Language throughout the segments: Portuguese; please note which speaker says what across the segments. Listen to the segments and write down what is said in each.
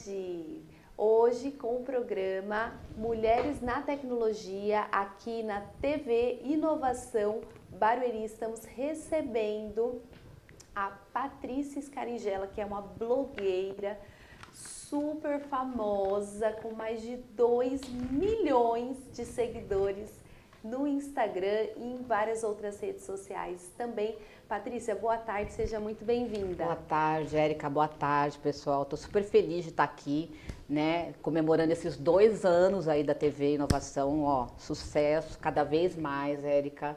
Speaker 1: tarde! Hoje com o programa Mulheres na Tecnologia aqui na TV Inovação Barueri estamos recebendo a Patrícia Scaringella, que é uma blogueira super famosa com mais de 2 milhões de seguidores no Instagram e em várias outras redes sociais também. Patrícia, boa tarde, seja muito bem-vinda.
Speaker 2: Boa tarde, Érica, boa tarde, pessoal. Estou super feliz de estar aqui, né, comemorando esses dois anos aí da TV Inovação, ó, sucesso cada vez mais, Érica.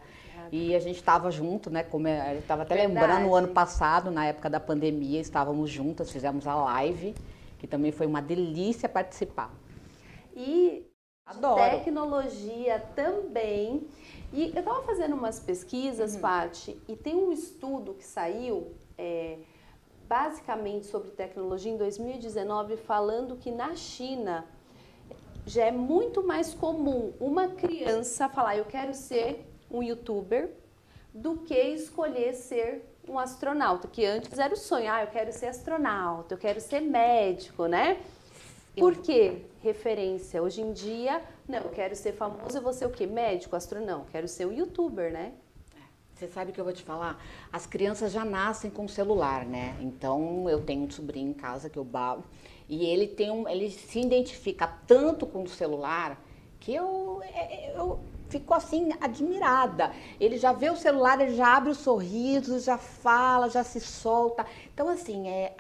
Speaker 2: E a gente estava junto, né? Como estava até Verdade. lembrando o ano passado, na época da pandemia, estávamos juntas, fizemos a live, que também foi uma delícia participar.
Speaker 1: E Adoro. tecnologia também. E eu estava fazendo umas pesquisas, uhum. Paty, e tem um estudo que saiu é, basicamente sobre tecnologia em 2019, falando que na China já é muito mais comum uma criança falar eu quero ser um youtuber do que escolher ser um astronauta, que antes era o sonho, ah, eu quero ser astronauta, eu quero ser médico, né? Por que referência? Hoje em dia, não, quero ser famoso, eu vou ser o quê? Médico, astronauta, quero ser um youtuber, né?
Speaker 2: Você sabe que eu vou te falar? As crianças já nascem com celular, né? Então eu tenho um sobrinho em casa que eu babo e ele tem um, ele se identifica tanto com o celular que eu, é, é, eu fico assim admirada. Ele já vê o celular, ele já abre o sorriso, já fala, já se solta. Então assim é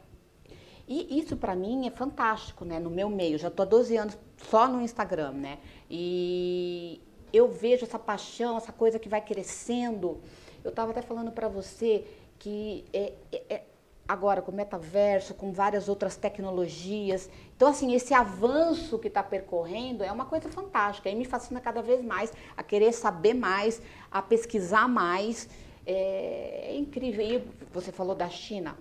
Speaker 2: e isso para mim é fantástico, né? No meu meio, já tô há 12 anos só no Instagram, né? E eu vejo essa paixão, essa coisa que vai crescendo. Eu estava até falando para você que é, é, é, agora com o metaverso, com várias outras tecnologias. Então, assim, esse avanço que está percorrendo é uma coisa fantástica. E me fascina cada vez mais a querer saber mais, a pesquisar mais. É, é incrível. E você falou da China.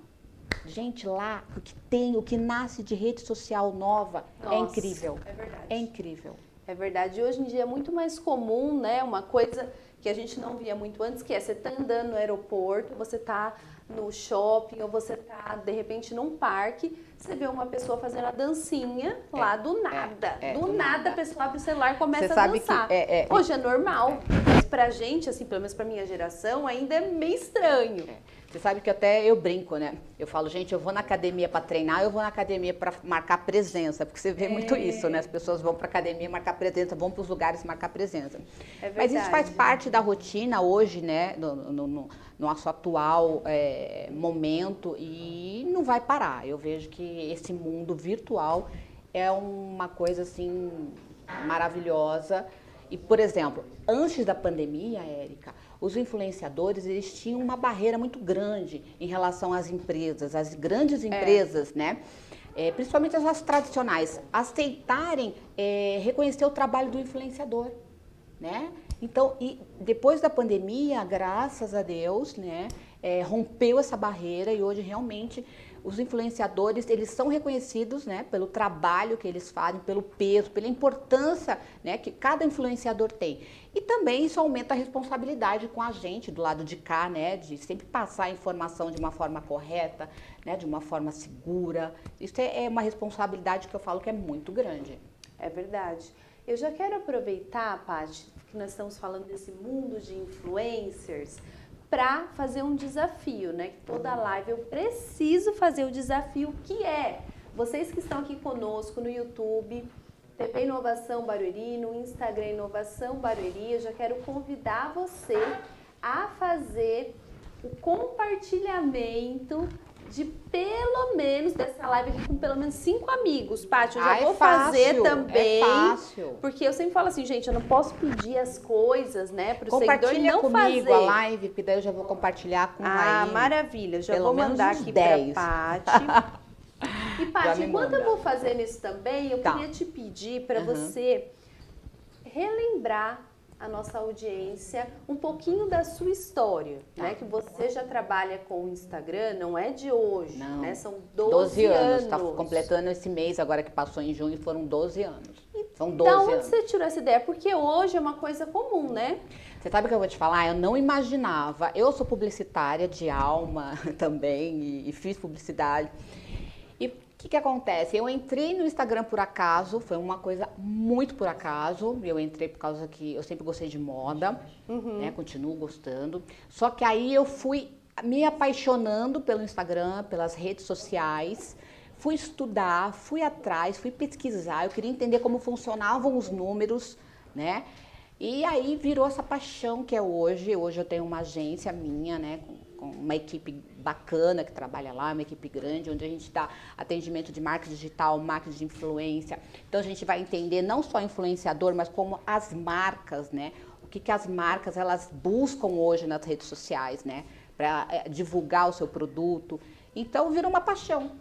Speaker 2: Gente, lá o que tem, o que nasce de rede social nova é Nossa, é incrível. É verdade. É incrível.
Speaker 1: É verdade. E hoje em dia é muito mais comum, né? Uma coisa que a gente não via muito antes, que é você tá andando no aeroporto, você tá no shopping ou você tá de repente num parque, você vê uma pessoa fazendo a dancinha é, lá do nada. É, é, do, do nada, nada, a pessoa abre o celular e começa a dançar. É, é, Hoje é normal, mas pra gente, assim, pelo menos pra minha geração, ainda é meio estranho.
Speaker 2: Você sabe que até eu brinco, né? Eu falo, gente, eu vou na academia para treinar, eu vou na academia para marcar presença, porque você vê é. muito isso, né? As pessoas vão para academia marcar presença, vão para os lugares marcar presença. É Mas isso faz parte da rotina hoje, né? No, no, no nosso atual é, momento e não vai parar. Eu vejo que esse mundo virtual é uma coisa assim maravilhosa. E, por exemplo, antes da pandemia, Érica, os influenciadores eles tinham uma barreira muito grande em relação às empresas, as grandes é. empresas, é. né? É, principalmente as tradicionais, aceitarem é, reconhecer o trabalho do influenciador, né? Então, e depois da pandemia, graças a Deus, né, é, rompeu essa barreira e hoje realmente os influenciadores eles são reconhecidos né, pelo trabalho que eles fazem, pelo peso, pela importância né, que cada influenciador tem. E também isso aumenta a responsabilidade com a gente do lado de cá, né, de sempre passar a informação de uma forma correta, né, de uma forma segura. Isso é, é uma responsabilidade que eu falo que é muito grande.
Speaker 1: É verdade. Eu já quero aproveitar, Paty, que nós estamos falando desse mundo de influencers para fazer um desafio, né? Toda live eu preciso fazer o desafio que é vocês que estão aqui conosco no YouTube, TV Inovação Barueri, no Instagram Inovação Barueri, eu já quero convidar você a fazer o compartilhamento de pelo menos dessa live aqui com pelo menos cinco amigos. Paty, eu já ah, vou é fácil, fazer é também. É fácil. Porque eu sempre falo assim, gente, eu não posso pedir as coisas, né, para o seguidor não
Speaker 2: comigo
Speaker 1: fazer.
Speaker 2: a live, porque daí eu já vou compartilhar com
Speaker 1: Ah, maravilha. Já pelo vou mandar aqui para Paty. e Paty, enquanto eu vou fazendo isso também, eu tá. queria te pedir para uhum. você relembrar a nossa audiência um pouquinho da sua história, tá. né? Que você já trabalha com o Instagram, não é de hoje, não. né? São 12, 12 anos. Está
Speaker 2: completando esse mês, agora que passou em junho, foram 12 anos.
Speaker 1: São 12 então, onde anos. você tirou essa ideia? Porque hoje é uma coisa comum, né?
Speaker 2: Você sabe o que eu vou te falar? Eu não imaginava. Eu sou publicitária de alma também e, e fiz publicidade. Que, que acontece? Eu entrei no Instagram por acaso, foi uma coisa muito por acaso. Eu entrei por causa que eu sempre gostei de moda, uhum. né? Continuo gostando. Só que aí eu fui me apaixonando pelo Instagram, pelas redes sociais. Fui estudar, fui atrás, fui pesquisar. Eu queria entender como funcionavam os números, né? E aí virou essa paixão que é hoje. Hoje eu tenho uma agência minha, né? Com, uma equipe bacana que trabalha lá, uma equipe grande, onde a gente dá atendimento de marketing digital, marketing de influência. Então a gente vai entender não só influenciador, mas como as marcas, né? O que, que as marcas elas buscam hoje nas redes sociais, né? Para é, divulgar o seu produto. Então virou uma paixão.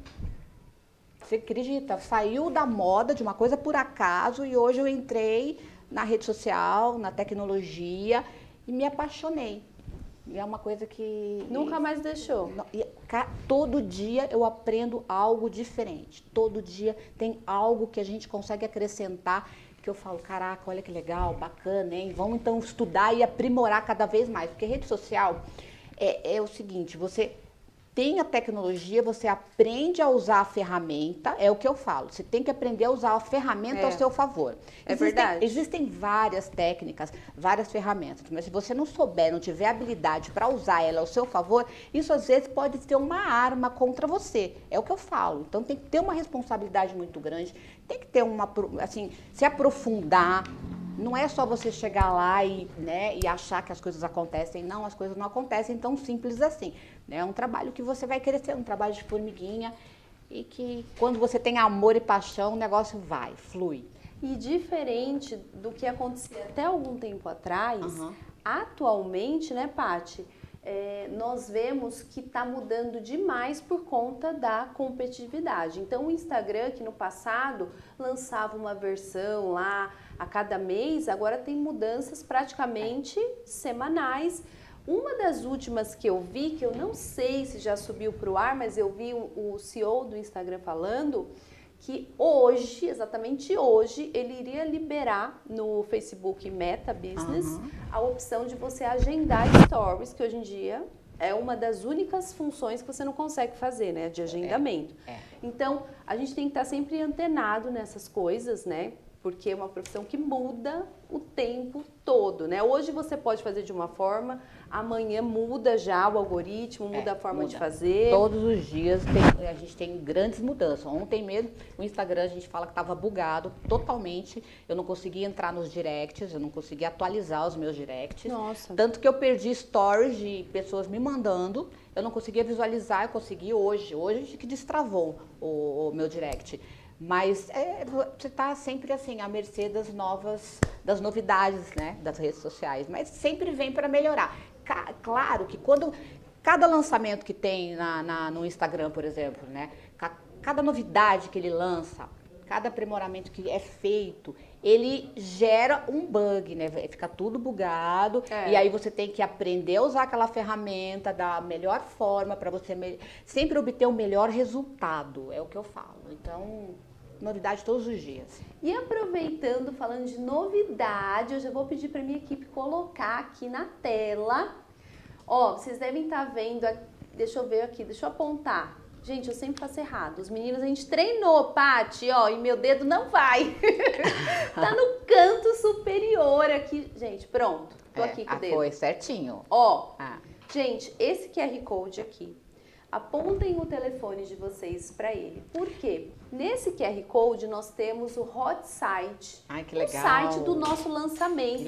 Speaker 2: Você acredita? Saiu da moda de uma coisa por acaso e hoje eu entrei na rede social, na tecnologia e me apaixonei. E é uma coisa que.
Speaker 1: Nunca mais deixou.
Speaker 2: Todo dia eu aprendo algo diferente. Todo dia tem algo que a gente consegue acrescentar que eu falo, caraca, olha que legal, bacana, hein? Vamos então estudar e aprimorar cada vez mais. Porque rede social é, é o seguinte, você tem a tecnologia, você aprende a usar a ferramenta, é o que eu falo. Você tem que aprender a usar a ferramenta é. ao seu favor.
Speaker 1: É existem, verdade.
Speaker 2: Existem várias técnicas, várias ferramentas, mas se você não souber, não tiver habilidade para usar ela ao seu favor, isso às vezes pode ser uma arma contra você. É o que eu falo. Então tem que ter uma responsabilidade muito grande, tem que ter uma, assim, se aprofundar não é só você chegar lá e, né, e achar que as coisas acontecem. Não, as coisas não acontecem tão simples assim. Né? É um trabalho que você vai crescer, um trabalho de formiguinha e que quando você tem amor e paixão, o negócio vai, flui.
Speaker 1: E diferente do que acontecia até algum tempo atrás, uhum. atualmente, né, Pati? é, nós vemos que está mudando demais por conta da competitividade. Então, o Instagram, que no passado lançava uma versão lá a cada mês, agora tem mudanças praticamente semanais. Uma das últimas que eu vi, que eu não sei se já subiu para o ar, mas eu vi o CEO do Instagram falando que hoje, exatamente hoje, ele iria liberar no Facebook Meta Business uhum. a opção de você agendar stories, que hoje em dia é uma das únicas funções que você não consegue fazer, né, de agendamento. É, é. Então, a gente tem que estar sempre antenado nessas coisas, né? Porque é uma profissão que muda o tempo todo, né? Hoje você pode fazer de uma forma, amanhã muda já o algoritmo, muda é, a forma muda. de fazer.
Speaker 2: Todos os dias tem, a gente tem grandes mudanças. Ontem mesmo, o Instagram a gente fala que estava bugado totalmente. Eu não conseguia entrar nos directs, eu não conseguia atualizar os meus directs.
Speaker 1: Nossa.
Speaker 2: Tanto que eu perdi stories de pessoas me mandando. Eu não conseguia visualizar, eu consegui hoje. Hoje que destravou o, o meu direct. Mas é, você está sempre assim, à mercê das novas, das novidades né, das redes sociais. Mas sempre vem para melhorar. Claro que quando cada lançamento que tem na, na, no Instagram, por exemplo, né, cada novidade que ele lança, cada aprimoramento que é feito, ele gera um bug, né? Fica tudo bugado é. e aí você tem que aprender a usar aquela ferramenta da melhor forma para você me... sempre obter o melhor resultado. É o que eu falo. Então, novidade todos os dias.
Speaker 1: E aproveitando, falando de novidade, eu já vou pedir para minha equipe colocar aqui na tela. Ó, vocês devem estar tá vendo, deixa eu ver aqui, deixa eu apontar. Gente, eu sempre faço errado. Os meninos a gente treinou, Pati, ó, e meu dedo não vai. tá no canto superior aqui. Gente, pronto. Tô é, aqui com o dedo.
Speaker 2: Foi certinho.
Speaker 1: Ó, ah. gente, esse QR Code aqui apontem o telefone de vocês para ele. Por quê? Nesse QR Code nós temos o Hot Site,
Speaker 2: Ai, que legal.
Speaker 1: o site do nosso lançamento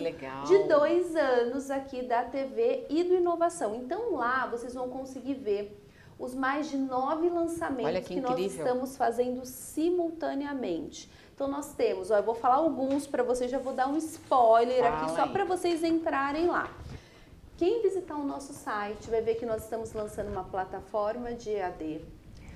Speaker 1: de dois anos aqui da TV e do Inovação. Então lá vocês vão conseguir ver os mais de nove lançamentos que, que nós estamos fazendo simultaneamente. Então nós temos, ó, eu vou falar alguns para vocês, já vou dar um spoiler Fala aqui só para vocês entrarem lá. Quem visitar o nosso site vai ver que nós estamos lançando uma plataforma de EAD.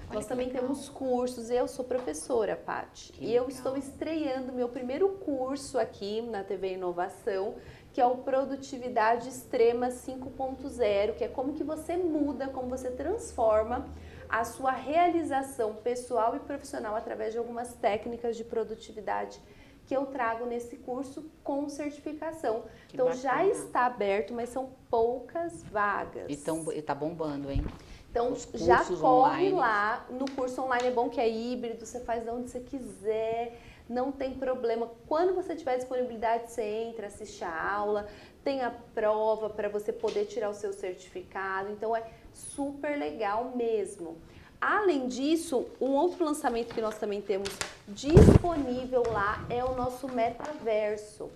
Speaker 1: Olha nós também legal. temos cursos, eu sou professora, Paty, e eu estou estreando meu primeiro curso aqui na TV Inovação, que é o Produtividade Extrema 5.0, que é como que você muda, como você transforma a sua realização pessoal e profissional através de algumas técnicas de produtividade que eu trago nesse curso com certificação. Que então bacana. já está aberto, mas são poucas vagas.
Speaker 2: E está bombando, hein?
Speaker 1: Então já corre online. lá no curso online é bom que é híbrido, você faz de onde você quiser, não tem problema. Quando você tiver disponibilidade, você entra, assiste a aula, tem a prova para você poder tirar o seu certificado. Então é super legal mesmo. Além disso, um outro lançamento que nós também temos disponível lá é o nosso metaverso.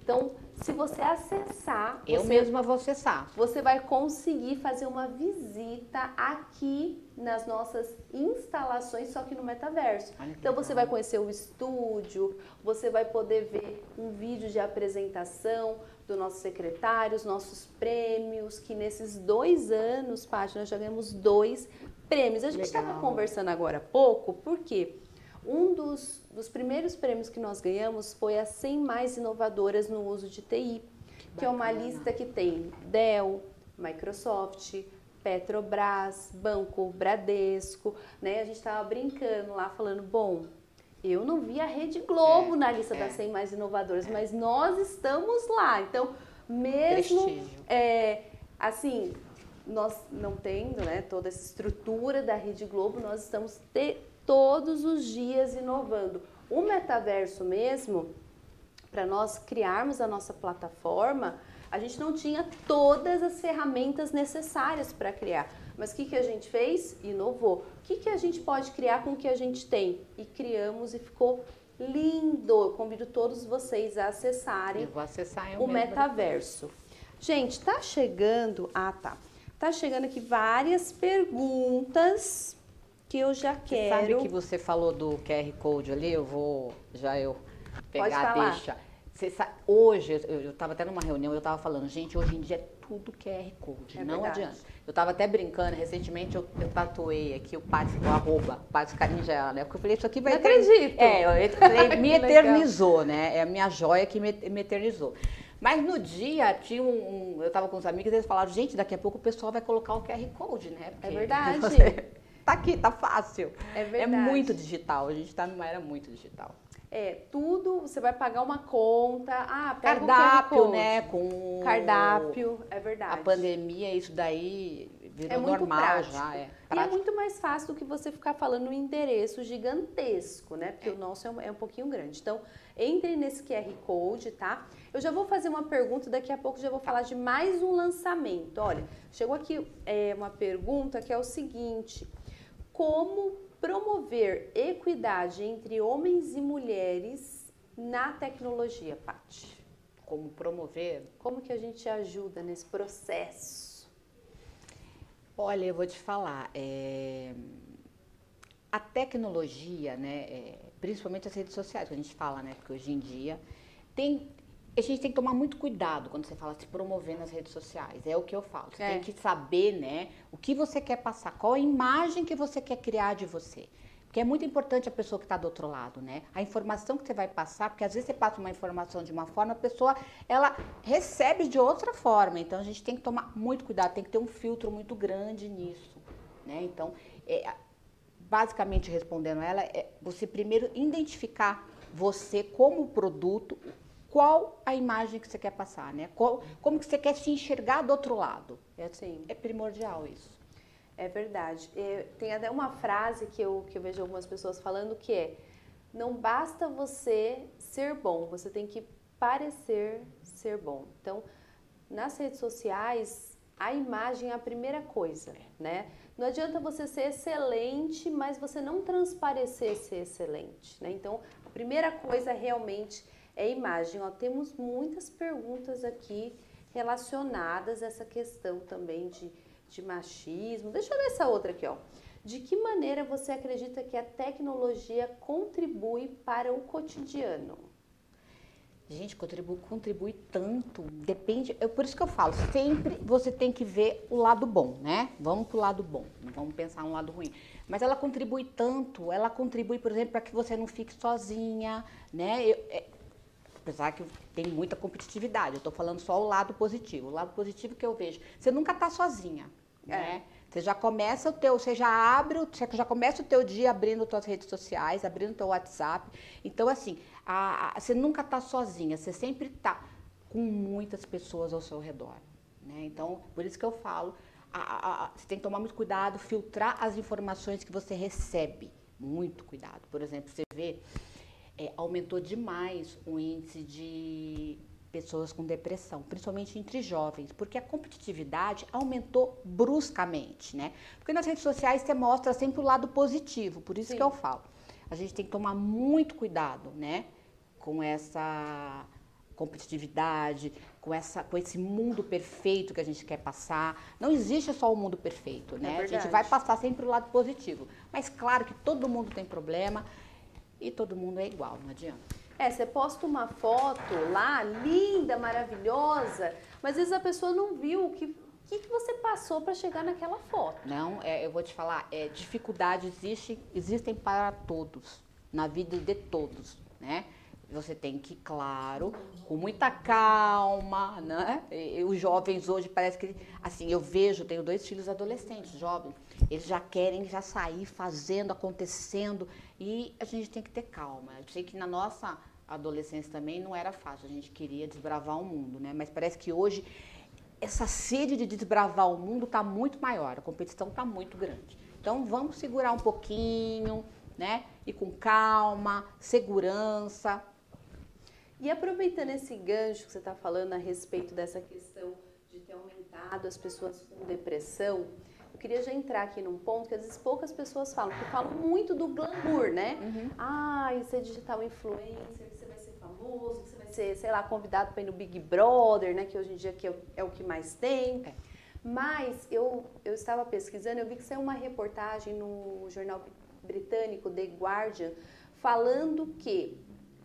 Speaker 1: Então, se você acessar,
Speaker 2: eu
Speaker 1: você,
Speaker 2: mesma vou acessar.
Speaker 1: Você vai conseguir fazer uma visita aqui nas nossas instalações, só que no metaverso. Então você vai conhecer o estúdio, você vai poder ver um vídeo de apresentação do nosso secretário, os nossos prêmios, que nesses dois anos, Paty, nós já ganhamos dois prêmios. A gente estava conversando agora há pouco, porque um dos, dos primeiros prêmios que nós ganhamos foi as 100 mais inovadoras no uso de TI, que, que é uma lista que tem Dell, Microsoft, Petrobras, Banco Bradesco, né? A gente estava brincando lá, falando, bom, eu não vi a Rede Globo é, na lista é. das 100 mais inovadoras, é. mas nós estamos lá. Então, mesmo é, assim, nós não tendo né, toda essa estrutura da Rede Globo, nós estamos todos os dias inovando. O metaverso mesmo, para nós criarmos a nossa plataforma, a gente não tinha todas as ferramentas necessárias para criar. Mas o que, que a gente fez? Inovou. O que, que a gente pode criar com o que a gente tem? E criamos e ficou lindo. Eu convido todos vocês a acessarem
Speaker 2: acessar
Speaker 1: o metaverso. Gente, tá chegando. Ah, tá. Tá chegando aqui várias perguntas que eu já quero.
Speaker 2: Você sabe que você falou do QR Code ali? Eu vou já eu pegar, deixa. Sabe, hoje, eu estava até numa reunião, eu estava falando, gente, hoje em dia é tudo QR Code, é não verdade. adianta. Eu estava até brincando, recentemente eu, eu tatuei aqui o Pátio, o arroba, Pátio Carinjela, né? Porque eu falei, isso aqui vai...
Speaker 1: Não acredito!
Speaker 2: É, eu falei, me eternizou, né? É a minha joia que me, me eternizou. Mas no dia, tinha um, um eu estava com os amigos e eles falaram, gente, daqui a pouco o pessoal vai colocar o QR Code, né?
Speaker 1: Porque é verdade.
Speaker 2: Você, tá aqui, tá fácil.
Speaker 1: É verdade.
Speaker 2: É muito digital, a gente está numa era muito digital.
Speaker 1: É, tudo, você vai pagar uma conta, ah, pega
Speaker 2: cardápio, né, com
Speaker 1: cardápio, é verdade.
Speaker 2: A pandemia, isso daí virou é muito normal
Speaker 1: prático.
Speaker 2: já, é.
Speaker 1: E é muito mais fácil do que você ficar falando um endereço gigantesco, né? Porque é. o nosso é um, é um pouquinho grande. Então, entre nesse QR Code, tá? Eu já vou fazer uma pergunta, daqui a pouco já vou falar de mais um lançamento. Olha, chegou aqui é, uma pergunta que é o seguinte: como promover equidade entre homens e mulheres na tecnologia, Paty?
Speaker 2: Como promover?
Speaker 1: Como que a gente ajuda nesse processo?
Speaker 2: Olha, eu vou te falar, é... a tecnologia, né, é... principalmente as redes sociais, que a gente fala, né, porque hoje em dia tem a gente tem que tomar muito cuidado quando você fala se promover nas redes sociais. É o que eu falo. Você é. tem que saber, né, o que você quer passar, qual a imagem que você quer criar de você. Porque é muito importante a pessoa que está do outro lado, né? A informação que você vai passar, porque às vezes você passa uma informação de uma forma, a pessoa ela recebe de outra forma. Então a gente tem que tomar muito cuidado, tem que ter um filtro muito grande nisso, né? Então, é, basicamente respondendo ela, é você primeiro identificar você como produto, qual a imagem que você quer passar, né? Qual, como que você quer se enxergar do outro lado. É, assim, é primordial isso.
Speaker 1: É verdade. Tem até uma frase que eu, que eu vejo algumas pessoas falando que é não basta você ser bom, você tem que parecer ser bom. Então, nas redes sociais, a imagem é a primeira coisa, né? Não adianta você ser excelente, mas você não transparecer ser excelente, né? Então, a primeira coisa realmente é imagem. Ó, temos muitas perguntas aqui relacionadas a essa questão também de, de machismo. Deixa eu ver essa outra aqui, ó. De que maneira você acredita que a tecnologia contribui para o cotidiano?
Speaker 2: Gente, contribui, contribui tanto. Depende. É por isso que eu falo, sempre você tem que ver o lado bom, né? Vamos pro lado bom, não vamos pensar no lado ruim. Mas ela contribui tanto, ela contribui, por exemplo, para que você não fique sozinha, né? Eu, é, apesar que tem muita competitividade, eu estou falando só o lado positivo. O lado positivo que eu vejo, você nunca está sozinha, é. né? Você já começa o teu, você já abre, você já começa o teu dia abrindo suas redes sociais, abrindo o teu WhatsApp. Então, assim, a, a, você nunca está sozinha, você sempre está com muitas pessoas ao seu redor. Né? Então, por isso que eu falo, a, você tem que tomar muito cuidado, filtrar as informações que você recebe. Muito cuidado. Por exemplo, você vê, é, aumentou demais o índice de pessoas com depressão, principalmente entre jovens, porque a competitividade aumentou bruscamente, né? Porque nas redes sociais você mostra sempre o lado positivo, por isso Sim. que eu falo. A gente tem que tomar muito cuidado, né? Com essa competitividade, com, essa, com esse mundo perfeito que a gente quer passar. Não existe só o mundo perfeito, né? É a gente vai passar sempre o lado positivo. Mas claro que todo mundo tem problema e todo mundo é igual, não adianta.
Speaker 1: É, você posta uma foto lá, linda, maravilhosa, mas às vezes a pessoa não viu o que, que, que você passou para chegar naquela foto.
Speaker 2: Não, é, eu vou te falar, é, dificuldades existe, existem para todos, na vida de todos, né? Você tem que, claro, com muita calma, né? E, os jovens hoje parece que, assim, eu vejo, tenho dois filhos adolescentes, jovens, eles já querem já sair fazendo, acontecendo, e a gente tem que ter calma. Eu sei que na nossa adolescência também não era fácil, a gente queria desbravar o mundo, né? Mas parece que hoje essa sede de desbravar o mundo está muito maior, a competição está muito grande. Então vamos segurar um pouquinho, né? E com calma, segurança.
Speaker 1: E aproveitando esse gancho que você está falando a respeito dessa questão de ter aumentado as pessoas com depressão, eu queria já entrar aqui num ponto que às vezes poucas pessoas falam, porque falam muito do glamour, né? Uhum. Ah, ser digital influencer, famoso, que você vai ser, sei lá, convidado para ir no Big Brother, né? Que hoje em dia que é, é o que mais tem. É. Mas eu, eu estava pesquisando, eu vi que saiu uma reportagem no jornal britânico The Guardian falando que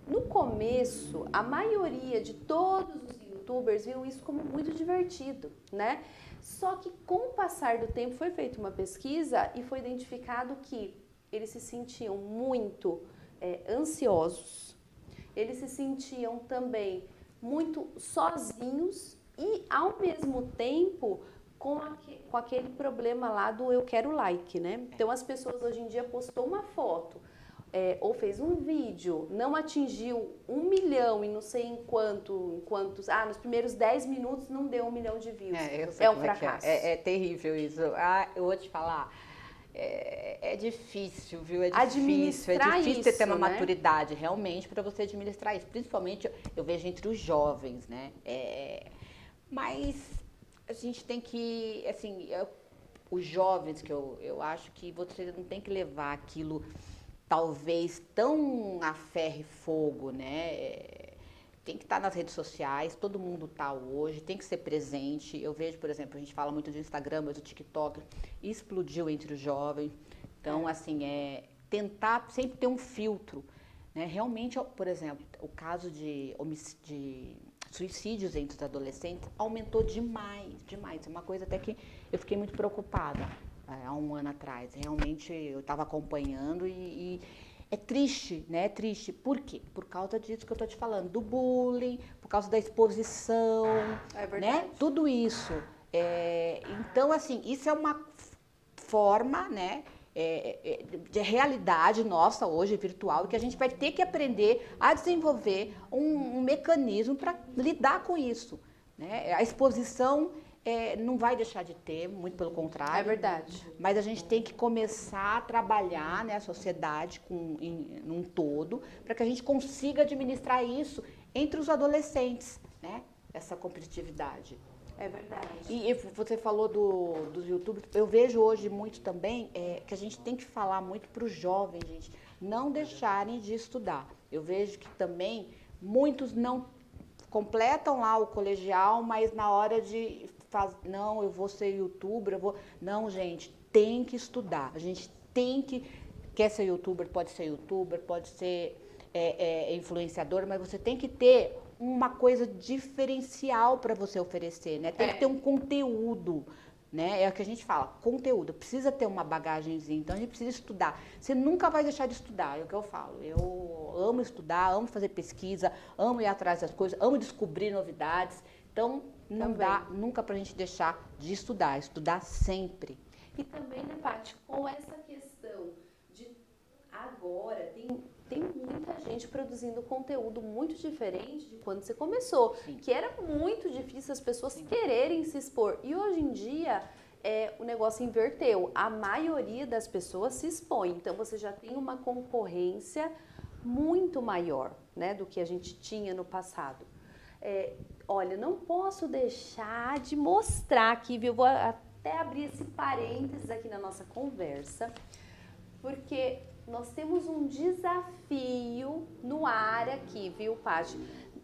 Speaker 1: no começo a maioria de todos os youtubers viam isso como muito divertido, né? Só que com o passar do tempo foi feita uma pesquisa e foi identificado que eles se sentiam muito é, ansiosos, eles se sentiam também muito sozinhos e, ao mesmo tempo, com, com aquele problema lá do eu quero like, né? Então, as pessoas hoje em dia postou uma foto é, ou fez um vídeo, não atingiu um milhão e não sei em quanto, em quantos, ah, nos primeiros 10 minutos não deu um milhão de views. É, é um é fracasso.
Speaker 2: É, é, terrível isso. Ah, eu vou te falar é, é, difícil, viu? É difícil. É difícil isso, ter uma né? maturidade realmente para você administrar isso. Principalmente eu vejo entre os jovens, né? É, mas a gente tem que, assim, eu, os jovens que eu, eu acho que você não tem que levar aquilo talvez tão a ferro e fogo, né? tem que estar nas redes sociais, todo mundo está hoje, tem que ser presente. Eu vejo, por exemplo, a gente fala muito de Instagram, mas o TikTok explodiu entre os jovens. Então, é. assim, é tentar sempre ter um filtro. Né? Realmente, por exemplo, o caso de, de suicídios entre os adolescentes aumentou demais, demais. É uma coisa até que eu fiquei muito preocupada há um ano atrás. Realmente, eu estava acompanhando e, e é triste, né? É triste. Por quê? Por causa disso que eu tô te falando, do bullying, por causa da exposição, é né? Tudo isso. É, então, assim, isso é uma forma, né? É, é, de realidade nossa hoje virtual que a gente vai ter que aprender a desenvolver um, um mecanismo para lidar com isso. Né? A exposição é, não vai deixar de ter, muito pelo contrário.
Speaker 1: É verdade.
Speaker 2: Mas a gente tem que começar a trabalhar né, a sociedade com, em, num todo para que a gente consiga administrar isso entre os adolescentes, né? Essa competitividade.
Speaker 1: É verdade. E,
Speaker 2: e você falou do, dos youtubers, eu vejo hoje muito também é, que a gente tem que falar muito para os jovens, gente, não deixarem de estudar. Eu vejo que também muitos não completam lá o colegial, mas na hora de faz, não, eu vou ser youtuber, eu vou. Não, gente, tem que estudar. A gente tem que. Quer ser youtuber, pode ser youtuber, pode ser é, é, influenciador, mas você tem que ter uma coisa diferencial para você oferecer, né? Tem é. que ter um conteúdo. Né? É o que a gente fala, conteúdo, precisa ter uma bagagenzinha, então a gente precisa estudar. Você nunca vai deixar de estudar, é o que eu falo. Eu amo estudar, amo fazer pesquisa, amo ir atrás das coisas, amo descobrir novidades. Então, não também. dá nunca para a gente deixar de estudar, estudar sempre.
Speaker 1: E também, né, Paty, com essa questão de agora, tem, tem muita gente produzindo conteúdo muito diferente de quando você começou, Sim. que era muito difícil as pessoas Sim. quererem se expor. E hoje em dia, é, o negócio inverteu. A maioria das pessoas se expõe. Então você já tem uma concorrência muito maior né, do que a gente tinha no passado. É, olha, não posso deixar de mostrar aqui, viu? Vou até abrir esse parênteses aqui na nossa conversa, porque nós temos um desafio no ar aqui, viu, Paty?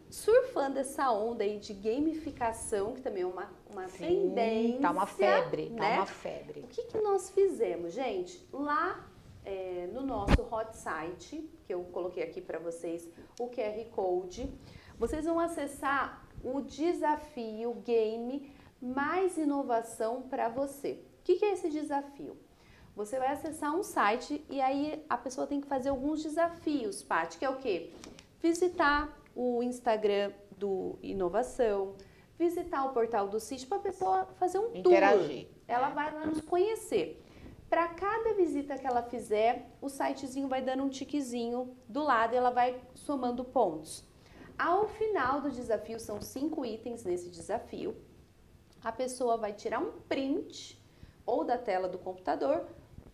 Speaker 1: Surfando essa onda aí de gamificação, que também é uma, uma Sim, tendência.
Speaker 2: Tá uma febre, tá né? tá uma febre.
Speaker 1: O que, que nós fizemos, gente? Lá é, no nosso hot site, que eu coloquei aqui para vocês o QR Code, vocês vão acessar o desafio game mais inovação para você. O que, que é esse desafio? Você vai acessar um site e aí a pessoa tem que fazer alguns desafios, Paty, que é o quê? Visitar o Instagram do Inovação, visitar o portal do sítio para a pessoa fazer um
Speaker 2: Interagir.
Speaker 1: tour. Ela vai lá nos conhecer. Para cada visita que ela fizer, o sitezinho vai dando um tiquezinho do lado e ela vai somando pontos. Ao final do desafio, são cinco itens nesse desafio, a pessoa vai tirar um print ou da tela do computador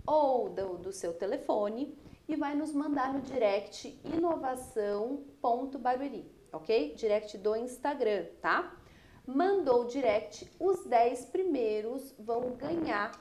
Speaker 1: ou do, do seu telefone e vai nos mandar no direct inovação.barueri, ok? Direct do Instagram, tá? Mandou o direct, os 10 primeiros vão ganhar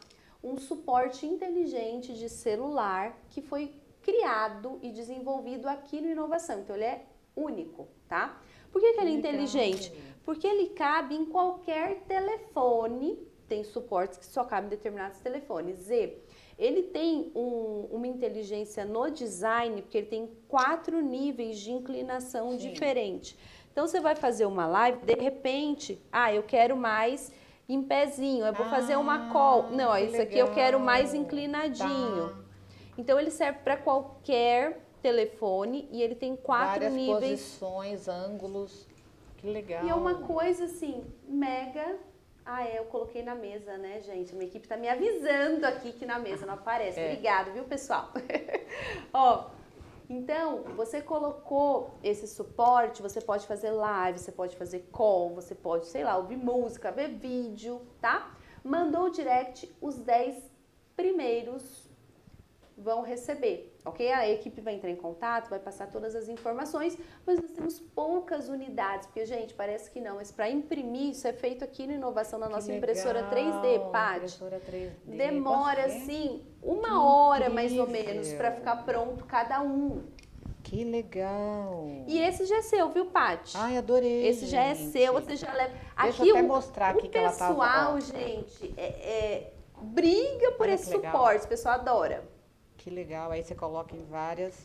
Speaker 1: um suporte inteligente de celular que foi criado e desenvolvido aqui no Inovação. Então, ele é único, tá? Por que, que ele é inteligente? Porque ele cabe em qualquer telefone, tem suportes que só cabem em determinados telefones. Z, ele tem um, uma inteligência no design, porque ele tem quatro níveis de inclinação Sim. diferente. Então, você vai fazer uma live, de repente, ah, eu quero mais em pezinho, eu vou ah, fazer uma ah, call. Não, isso aqui eu quero mais inclinadinho. Tá. Então ele serve para qualquer telefone e ele tem quatro
Speaker 2: Várias
Speaker 1: níveis.
Speaker 2: posições, ângulos. Que legal.
Speaker 1: E é uma coisa assim, mega. Ah, é, eu coloquei na mesa, né, gente? Minha equipe tá me avisando aqui que na mesa não aparece. É. Obrigado, viu, pessoal? Ó, então, você colocou esse suporte, você pode fazer live, você pode fazer call, você pode, sei lá, ouvir música, ver vídeo, tá? Mandou o direct, os 10 primeiros vão receber, ok? A equipe vai entrar em contato, vai passar todas as informações, mas nós temos poucas unidades, porque, gente, parece que não, mas para imprimir, isso é feito aqui no Inovação na nossa impressora 3D, Paty. Impressora 3D. Demora, assim, uma que hora incrível. mais ou menos para ficar pronto cada um.
Speaker 2: Que legal!
Speaker 1: E esse já é seu, viu, Paty?
Speaker 2: Ai, adorei.
Speaker 1: Esse gente. já é seu, você já leva.
Speaker 2: Deixa aqui eu até o, mostrar aqui
Speaker 1: o
Speaker 2: que ela
Speaker 1: tava. O pessoal, gente, é, é, briga por Olha esse suporte, o pessoal adora.
Speaker 2: Que legal. Aí você coloca em várias.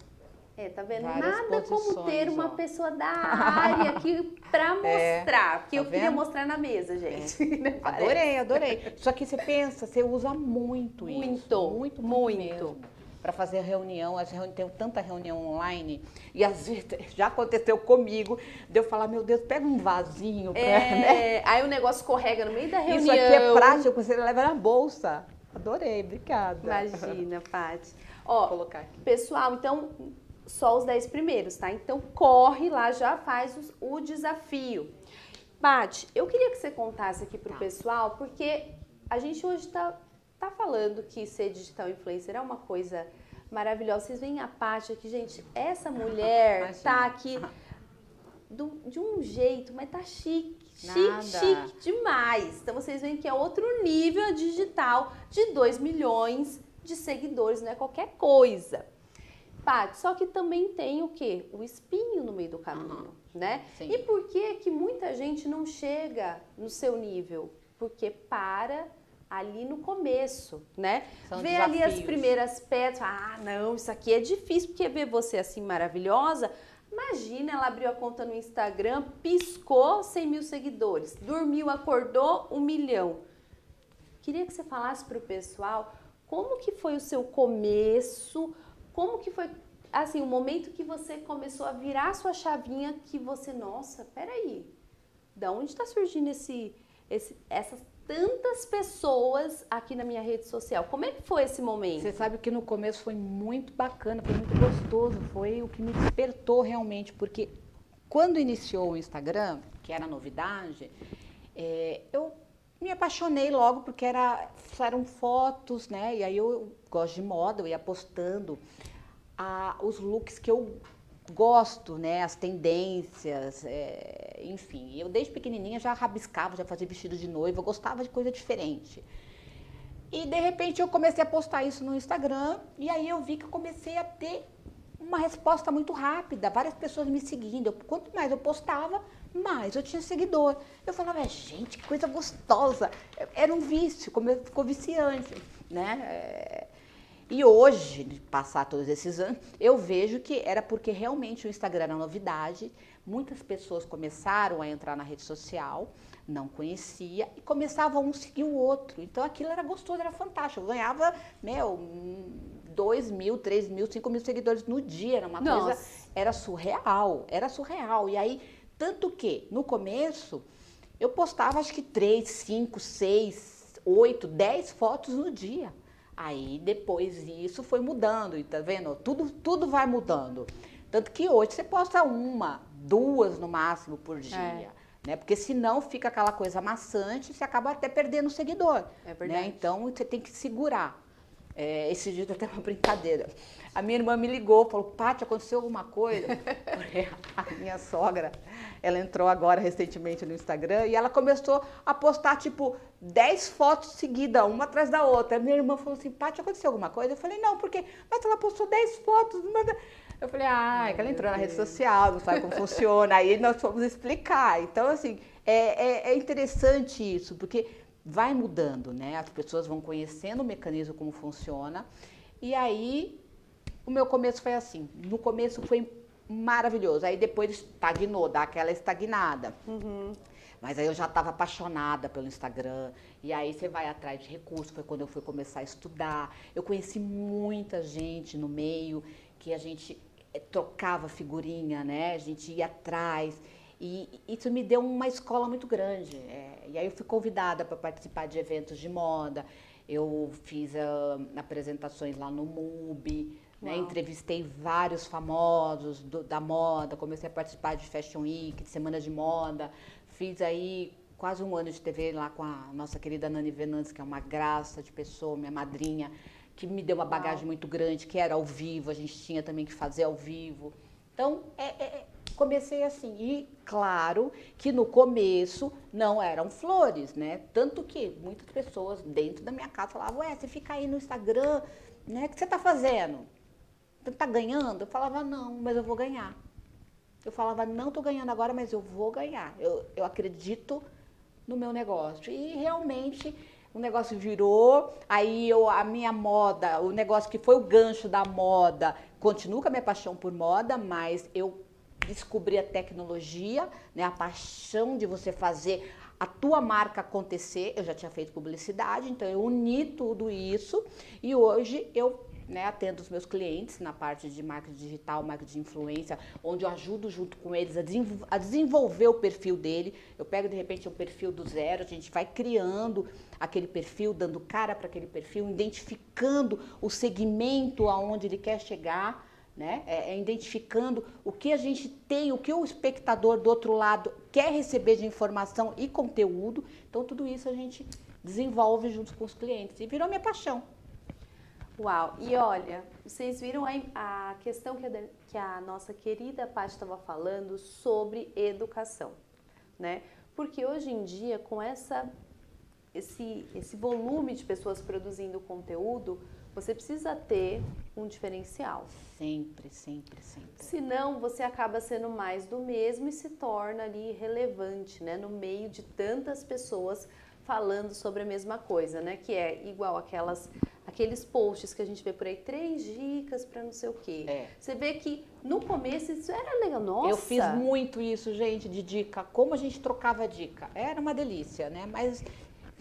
Speaker 1: É, tá vendo? Nada como ter uma ó. pessoa da área aqui para é, mostrar. É, porque tá eu queria mostrar na mesa, gente.
Speaker 2: É. adorei, adorei. Só que você pensa, você usa muito,
Speaker 1: muito
Speaker 2: isso.
Speaker 1: Muito, muito. Muito.
Speaker 2: Para fazer reunião, as reuni tem tanta reunião online, e às vezes já aconteceu comigo, de eu falar, meu Deus, pega um vasinho. Pra, é,
Speaker 1: né? Aí o negócio escorrega no meio da reunião.
Speaker 2: Isso aqui é prático, você leva na bolsa. Adorei, obrigada.
Speaker 1: Imagina, Paty. Ó, Vou colocar aqui. pessoal, então só os 10 primeiros, tá? Então corre lá, já faz os, o desafio. Paty, eu queria que você contasse aqui pro tá. pessoal, porque a gente hoje tá, tá falando que ser digital influencer é uma coisa maravilhosa. Vocês veem a Paty aqui, gente, essa mulher tá aqui do, de um jeito, mas tá chique, Nada. chique, chique demais. Então vocês veem que é outro nível digital de 2 milhões de seguidores, não é qualquer coisa. Paty, só que também tem o quê? O espinho no meio do caminho, uhum. né? Sim. E por que que muita gente não chega no seu nível? Porque para ali no começo, né? São Vê desafios. ali as primeiras pedras, ah, não, isso aqui é difícil, porque ver você assim maravilhosa, Imagina, ela abriu a conta no Instagram, piscou 100 mil seguidores, dormiu, acordou um milhão. Queria que você falasse para o pessoal como que foi o seu começo, como que foi assim o momento que você começou a virar a sua chavinha que você, nossa, peraí, da onde está surgindo esse, esse, essas tantas pessoas aqui na minha rede social. Como é que foi esse momento?
Speaker 2: Você sabe que no começo foi muito bacana, foi muito gostoso, foi o que me despertou realmente, porque quando iniciou o Instagram, que era novidade, é, eu me apaixonei logo porque era, eram fotos, né? E aí eu gosto de moda, eu ia postando a, os looks que eu gosto, né? As tendências, é, enfim. Eu desde pequenininha já rabiscava, já fazia vestido de noiva, eu gostava de coisa diferente. E de repente eu comecei a postar isso no Instagram e aí eu vi que eu comecei a ter uma resposta muito rápida, várias pessoas me seguindo. Eu, quanto mais eu postava, mais eu tinha seguidor. Eu falava, gente, que coisa gostosa. Era um vício, como ficou viciante, né? É, e hoje, passar todos esses anos, eu vejo que era porque realmente o Instagram era novidade. Muitas pessoas começaram a entrar na rede social, não conhecia, e começavam um seguir o outro. Então aquilo era gostoso, era fantástico. Eu ganhava, meu, 2 mil, 3 mil, 5 mil seguidores no dia. Era uma Nossa. coisa. Era surreal, era surreal. E aí, tanto que no começo eu postava acho que 3, 5, 6, 8, 10 fotos no dia. Aí depois isso foi mudando, e tá vendo? Tudo, tudo vai mudando. Tanto que hoje você posta uma, duas no máximo por dia. É. Né? Porque senão fica aquela coisa maçante e você acaba até perdendo o seguidor. É verdade. Né? Então você tem que segurar. É, esse dia até uma brincadeira. A minha irmã me ligou, falou, Paty, aconteceu alguma coisa? a minha sogra, ela entrou agora recentemente no Instagram e ela começou a postar, tipo, 10 fotos seguidas, uma atrás da outra. A minha irmã falou assim, Paty, aconteceu alguma coisa? Eu falei, não, porque, mas ela postou 10 fotos. Eu falei, ah, é que ela entrou na rede social, não sabe como funciona. Aí nós fomos explicar. Então, assim, é, é, é interessante isso, porque vai mudando, né? As pessoas vão conhecendo o mecanismo como funciona. E aí o meu começo foi assim. No começo foi maravilhoso. Aí depois estagnou, dá aquela estagnada. Uhum. Mas aí eu já estava apaixonada pelo Instagram. E aí você vai atrás de recursos. Foi quando eu fui começar a estudar. Eu conheci muita gente no meio que a gente eh, trocava figurinha, né? A gente ia atrás. E isso me deu uma escola muito grande. É, e aí eu fui convidada para participar de eventos de moda. Eu fiz uh, apresentações lá no MUBI, né? entrevistei vários famosos do, da moda, comecei a participar de Fashion Week, de Semana de Moda. Fiz aí quase um ano de TV lá com a nossa querida Nani Venantes, que é uma graça de pessoa, minha madrinha, que me deu uma bagagem muito grande, que era ao vivo, a gente tinha também que fazer ao vivo. Então, é, é, comecei assim. E claro que no começo não eram flores, né? Tanto que muitas pessoas dentro da minha casa falavam, ué, você fica aí no Instagram, né? O que você está fazendo? Você está ganhando? Eu falava, não, mas eu vou ganhar. Eu falava, não estou ganhando agora, mas eu vou ganhar. Eu, eu acredito no meu negócio. E realmente o negócio virou, aí eu, a minha moda, o negócio que foi o gancho da moda, continuo com a minha paixão por moda, mas eu descobrir a tecnologia, né, a paixão de você fazer a tua marca acontecer. Eu já tinha feito publicidade, então eu uni tudo isso e hoje eu né, atendo os meus clientes na parte de marketing digital, marketing de influência, onde eu ajudo junto com eles a, desenvol a desenvolver o perfil dele. Eu pego de repente um perfil do zero, a gente vai criando aquele perfil, dando cara para aquele perfil, identificando o segmento aonde ele quer chegar né? É, é, identificando o que a gente tem, o que o espectador do outro lado quer receber de informação e conteúdo. Então, tudo isso a gente desenvolve junto com os clientes e virou minha paixão.
Speaker 1: Uau! E olha, vocês viram a, a questão que a, que a nossa querida Paty estava falando sobre educação, né? Porque hoje em dia, com essa, esse, esse volume de pessoas produzindo conteúdo, você precisa ter um diferencial.
Speaker 2: Sempre, sempre, sempre.
Speaker 1: Senão você acaba sendo mais do mesmo e se torna ali relevante, né? No meio de tantas pessoas falando sobre a mesma coisa, né? Que é igual aquelas aqueles posts que a gente vê por aí, três dicas para não sei o quê. É. Você vê que no começo isso era legal, nossa.
Speaker 2: Eu fiz muito isso, gente, de dica, como a gente trocava dica. Era uma delícia, né? Mas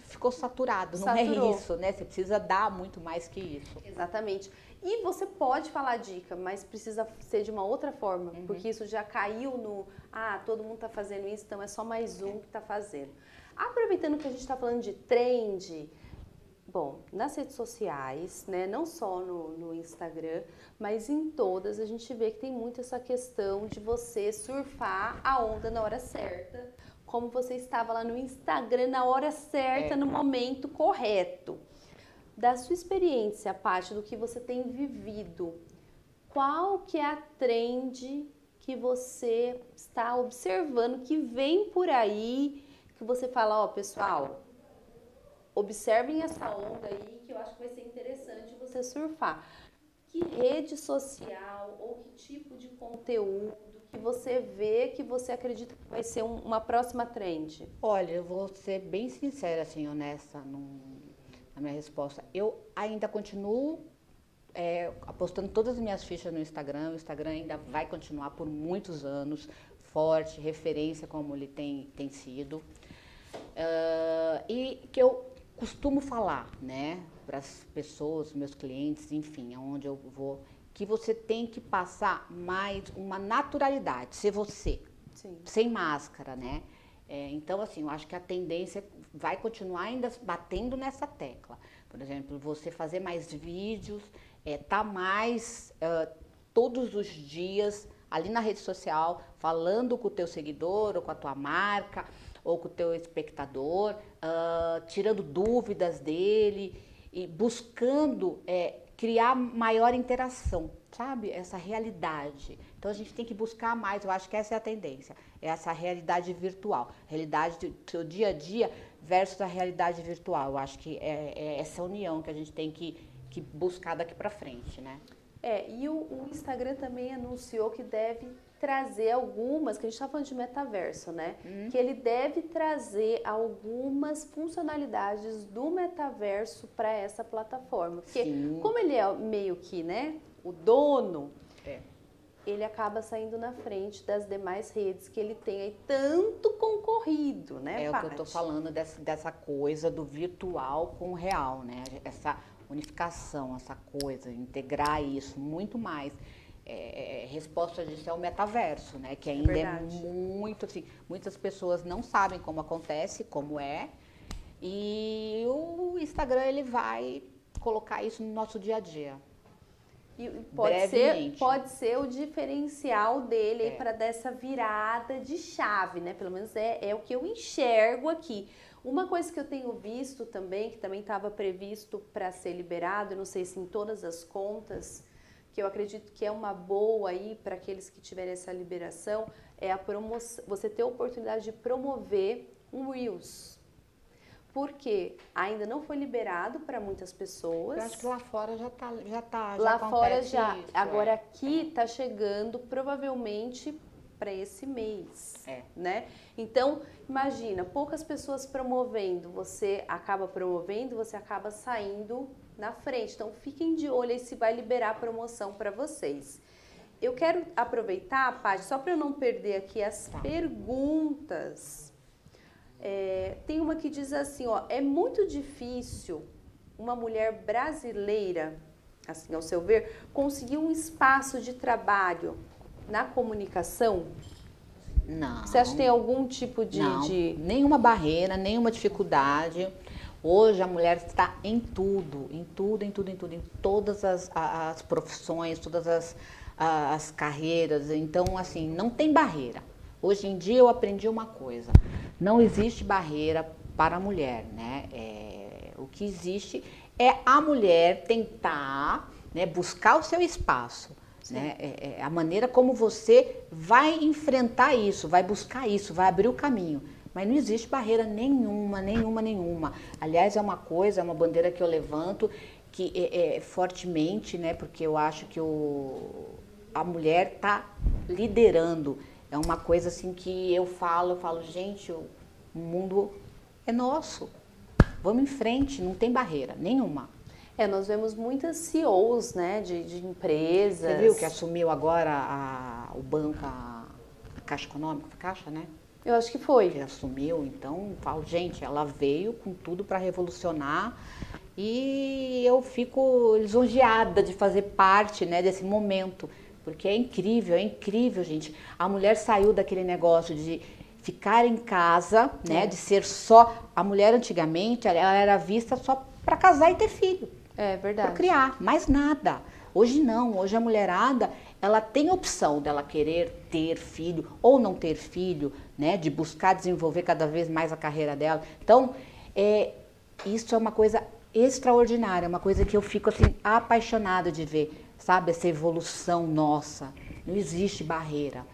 Speaker 2: ficou saturado, não é isso, né? Você precisa dar muito mais que isso.
Speaker 1: Exatamente. E você pode falar dica, mas precisa ser de uma outra forma, uhum. porque isso já caiu no, ah, todo mundo está fazendo isso, então é só mais um que está fazendo. Aproveitando que a gente está falando de trend, bom, nas redes sociais, né, não só no, no Instagram, mas em todas, a gente vê que tem muito essa questão de você surfar a onda na hora certa como você estava lá no Instagram na hora certa, é. no momento correto. Da sua experiência, parte do que você tem vivido, qual que é a trend que você está observando, que vem por aí, que você fala, ó, oh, pessoal, observem essa onda aí, que eu acho que vai ser interessante você surfar. Que rede social ou que tipo de conteúdo que você vê que você acredita que vai ser um, uma próxima trend?
Speaker 2: Olha, eu vou ser bem sincera, assim, honesta num, na minha resposta. Eu ainda continuo é, apostando todas as minhas fichas no Instagram. O Instagram ainda vai continuar por muitos anos forte, referência como ele tem, tem sido. Uh, e que eu costumo falar, né, para as pessoas, meus clientes, enfim, aonde eu vou, que você tem que passar mais uma naturalidade, ser você, Sim. sem máscara, né? É, então, assim, eu acho que a tendência vai continuar ainda batendo nessa tecla. Por exemplo, você fazer mais vídeos, é, tá mais uh, todos os dias ali na rede social, falando com o teu seguidor ou com a tua marca ou com o teu espectador, uh, tirando dúvidas dele e buscando é, criar maior interação, sabe? Essa realidade. Então a gente tem que buscar mais, eu acho que essa é a tendência, é essa realidade virtual, realidade do seu dia a dia versus a realidade virtual. Eu acho que é, é essa união que a gente tem que que buscar daqui para frente, né?
Speaker 1: É, e o, o, Instagram também anunciou que deve trazer algumas, que a gente está falando de metaverso, né? Hum. Que ele deve trazer algumas funcionalidades do metaverso para essa plataforma. Porque Sim. como ele é meio que, né, o dono. Ele acaba saindo na frente das demais redes que ele tem aí tanto concorrido, né,
Speaker 2: É Paty? o que eu tô falando dessa, dessa coisa do virtual com o real, né? Essa unificação, essa coisa, integrar isso muito mais. É, é resposta disso é o metaverso, né? Que é ainda é, é, muito assim, muitas pessoas não sabem como acontece, como é, e o Instagram ele vai colocar isso no nosso dia a dia.
Speaker 1: E pode ser, pode ser o diferencial dele é. para dessa virada de chave, né? Pelo menos é, é o que eu enxergo aqui. Uma coisa que eu tenho visto também, que também estava previsto para ser liberado, não sei se em todas as contas, que eu acredito que é uma boa aí para aqueles que tiverem essa liberação, é a promoção, você ter a oportunidade de promover um Reels. Porque ainda não foi liberado para muitas pessoas.
Speaker 2: Eu acho que lá fora já está. Já tá,
Speaker 1: já lá fora já. Isso, Agora é. aqui está chegando provavelmente para esse mês, é. né? Então, imagina, poucas pessoas promovendo, você acaba promovendo, você acaba saindo na frente. Então, fiquem de olho aí se vai liberar a promoção para vocês. Eu quero aproveitar, Paty, só para eu não perder aqui as tá. perguntas. É, tem uma que diz assim, ó, é muito difícil uma mulher brasileira, assim, ao seu ver, conseguir um espaço de trabalho na comunicação?
Speaker 2: Não.
Speaker 1: Você acha que tem algum tipo de,
Speaker 2: não,
Speaker 1: de...
Speaker 2: Nenhuma barreira, nenhuma dificuldade. Hoje a mulher está em tudo, em tudo, em tudo, em tudo, em todas as, as profissões, todas as, as carreiras. Então, assim, não tem barreira. Hoje em dia eu aprendi uma coisa: não existe barreira para a mulher, né? É, o que existe é a mulher tentar né, buscar o seu espaço. Né? É, é, a maneira como você vai enfrentar isso, vai buscar isso, vai abrir o caminho. Mas não existe barreira nenhuma, nenhuma, nenhuma. Aliás, é uma coisa, é uma bandeira que eu levanto que é, é fortemente, né? Porque eu acho que o, a mulher está liderando. É uma coisa assim que eu falo, eu falo, gente, o mundo é nosso. Vamos em frente, não tem barreira nenhuma.
Speaker 1: É, nós vemos muitas CEOs, né, de, de empresas.
Speaker 2: Você viu que assumiu agora a, o banco, a, a Caixa Econômica, Caixa, né?
Speaker 1: Eu acho que foi.
Speaker 2: Que assumiu, então, falo, gente, ela veio com tudo para revolucionar e eu fico lisonjeada de fazer parte, né, desse momento, porque é incrível, é incrível, gente. A mulher saiu daquele negócio de ficar em casa, né, é. de ser só a mulher antigamente, ela era vista só para casar e ter filho.
Speaker 1: É verdade.
Speaker 2: Para criar, mais nada. Hoje não, hoje a mulherada, ela tem opção dela querer ter filho ou não ter filho, né? De buscar desenvolver cada vez mais a carreira dela. Então, é, isso é uma coisa extraordinária, uma coisa que eu fico assim apaixonada de ver, sabe? Essa evolução nossa. Não existe barreira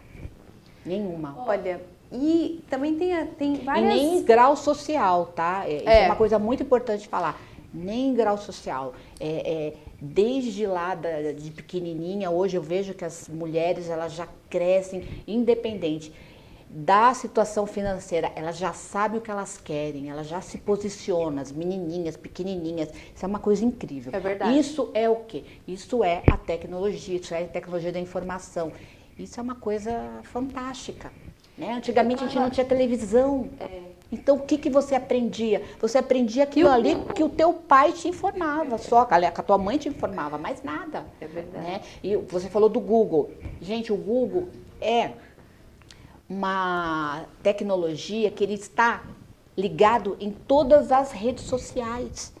Speaker 2: nenhuma.
Speaker 1: Olha, e também tem, tem várias...
Speaker 2: E nem grau social, tá? É, é. é uma coisa muito importante falar. Nem grau social. É, é, desde lá da, de pequenininha, hoje eu vejo que as mulheres elas já crescem independente da situação financeira, elas já sabem o que elas querem, elas já se posicionam, as menininhas, pequenininhas, isso é uma coisa incrível.
Speaker 1: É verdade.
Speaker 2: Isso é o quê? Isso é a tecnologia, isso é a tecnologia da informação. Isso é uma coisa fantástica. Né? Antigamente a gente não tinha televisão. É. Então o que, que você aprendia? Você aprendia aquilo ali que o teu pai te informava, só que a tua mãe te informava, mais nada.
Speaker 1: É verdade.
Speaker 2: Né? E você falou do Google. Gente, o Google é uma tecnologia que ele está ligado em todas as redes sociais.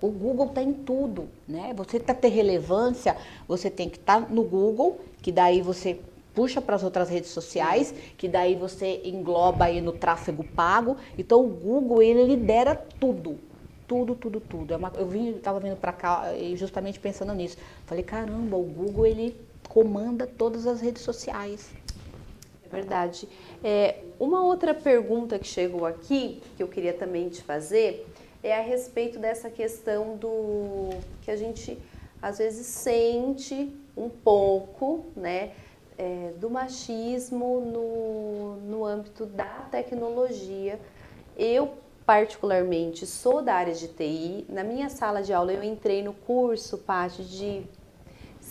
Speaker 2: O Google está em tudo, né? Você está ter relevância, você tem que estar tá no Google, que daí você puxa para as outras redes sociais, que daí você engloba aí no tráfego pago. Então o Google ele lidera tudo, tudo, tudo, tudo. É uma, eu vim, estava vindo para cá e justamente pensando nisso. Falei caramba, o Google ele comanda todas as redes sociais.
Speaker 1: Verdade. É, uma outra pergunta que chegou aqui que eu queria também te fazer é a respeito dessa questão do que a gente às vezes sente um pouco, né? é, do machismo no, no âmbito da tecnologia. Eu, particularmente, sou da área de TI. Na minha sala de aula, eu entrei no curso, parte de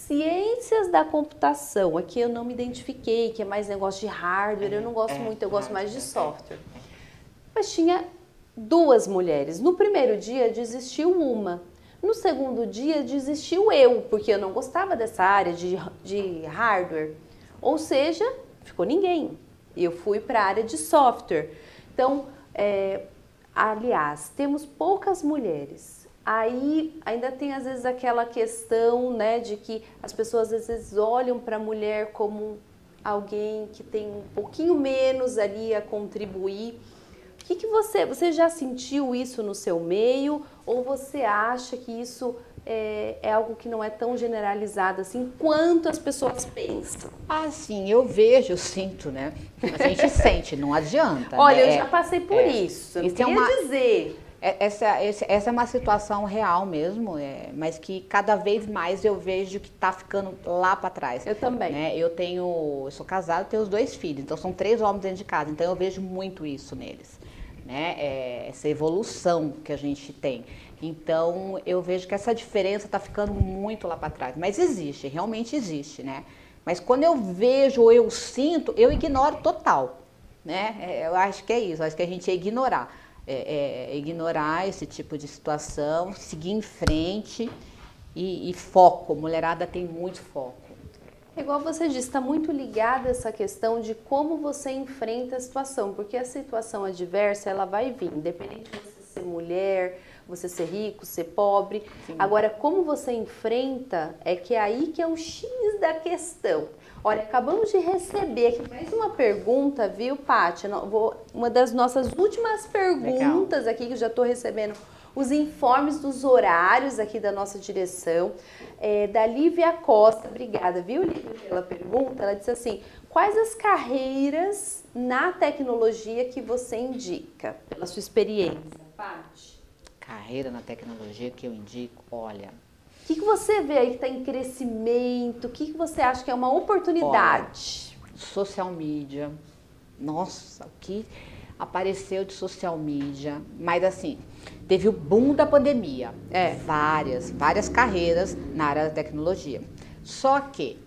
Speaker 1: ciências da computação. Aqui eu não me identifiquei, que é mais negócio de hardware. Eu não gosto é, muito, eu gosto mais de software. Mas tinha duas mulheres. No primeiro dia desistiu uma. No segundo dia desistiu eu, porque eu não gostava dessa área de, de hardware. Ou seja, ficou ninguém. Eu fui para a área de software. Então, é, aliás, temos poucas mulheres. Aí ainda tem às vezes aquela questão, né, de que as pessoas às vezes olham para a mulher como alguém que tem um pouquinho menos ali a contribuir. O que, que você, você já sentiu isso no seu meio ou você acha que isso é, é, algo que não é tão generalizado assim quanto as pessoas pensam.
Speaker 2: Ah, sim, eu vejo, eu sinto, né? A gente sente, não adianta.
Speaker 1: Olha,
Speaker 2: né?
Speaker 1: eu já passei por é, isso. Isso é uma dizer.
Speaker 2: É, essa, essa é uma situação real mesmo, é, mas que cada vez mais eu vejo que está ficando lá para trás.
Speaker 1: Eu também.
Speaker 2: Né? Eu tenho, eu sou casada, tenho os dois filhos, então são três homens dentro de casa, então eu vejo muito isso neles, né? É, essa evolução que a gente tem. Então eu vejo que essa diferença está ficando muito lá para trás. Mas existe, realmente existe, né? Mas quando eu vejo ou eu sinto, eu ignoro total. Né? É, eu acho que é isso, acho que a gente é ignorar. É, é, ignorar esse tipo de situação, seguir em frente e, e foco. Mulherada tem muito foco.
Speaker 1: Igual você disse, está muito ligada essa questão de como você enfrenta a situação, porque a situação adversa ela vai vir, independente de você ser mulher, você ser rico, ser pobre. Sim. Agora, como você enfrenta, é que é aí que é o X da questão. Olha, acabamos de receber aqui mais uma pergunta, viu, Paty? Uma das nossas últimas perguntas Legal. aqui, que eu já estou recebendo os informes dos horários aqui da nossa direção. É, da Lívia Costa, obrigada, viu, Lívia, pela pergunta. Ela disse assim: quais as carreiras na tecnologia que você indica, pela sua experiência, Paty?
Speaker 2: carreira na tecnologia que eu indico, olha.
Speaker 1: O que, que você vê aí que está em crescimento? O que, que você acha que é uma oportunidade?
Speaker 2: Olha, social media. Nossa, o que apareceu de social media. Mas assim, teve o boom da pandemia. É. Várias, várias carreiras na área da tecnologia. Só que